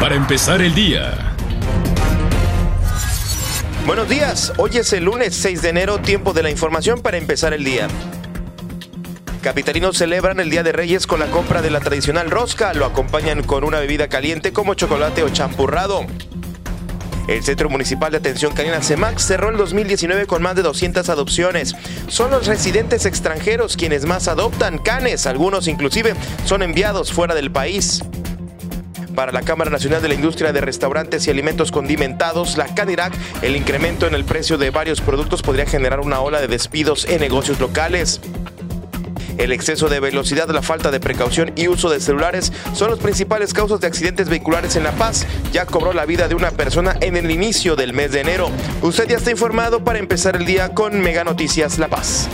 para empezar el día. Buenos días, hoy es el lunes 6 de enero, tiempo de la información para empezar el día. Capitalinos celebran el Día de Reyes con la compra de la tradicional rosca, lo acompañan con una bebida caliente como chocolate o champurrado. El Centro Municipal de Atención Canina CEMAX cerró el 2019 con más de 200 adopciones. Son los residentes extranjeros quienes más adoptan canes, algunos inclusive son enviados fuera del país. Para la Cámara Nacional de la Industria de Restaurantes y Alimentos Condimentados, la CANIRAC, el incremento en el precio de varios productos podría generar una ola de despidos en negocios locales. El exceso de velocidad, la falta de precaución y uso de celulares son los principales causas de accidentes vehiculares en La Paz. Ya cobró la vida de una persona en el inicio del mes de enero. Usted ya está informado para empezar el día con Mega Noticias La Paz.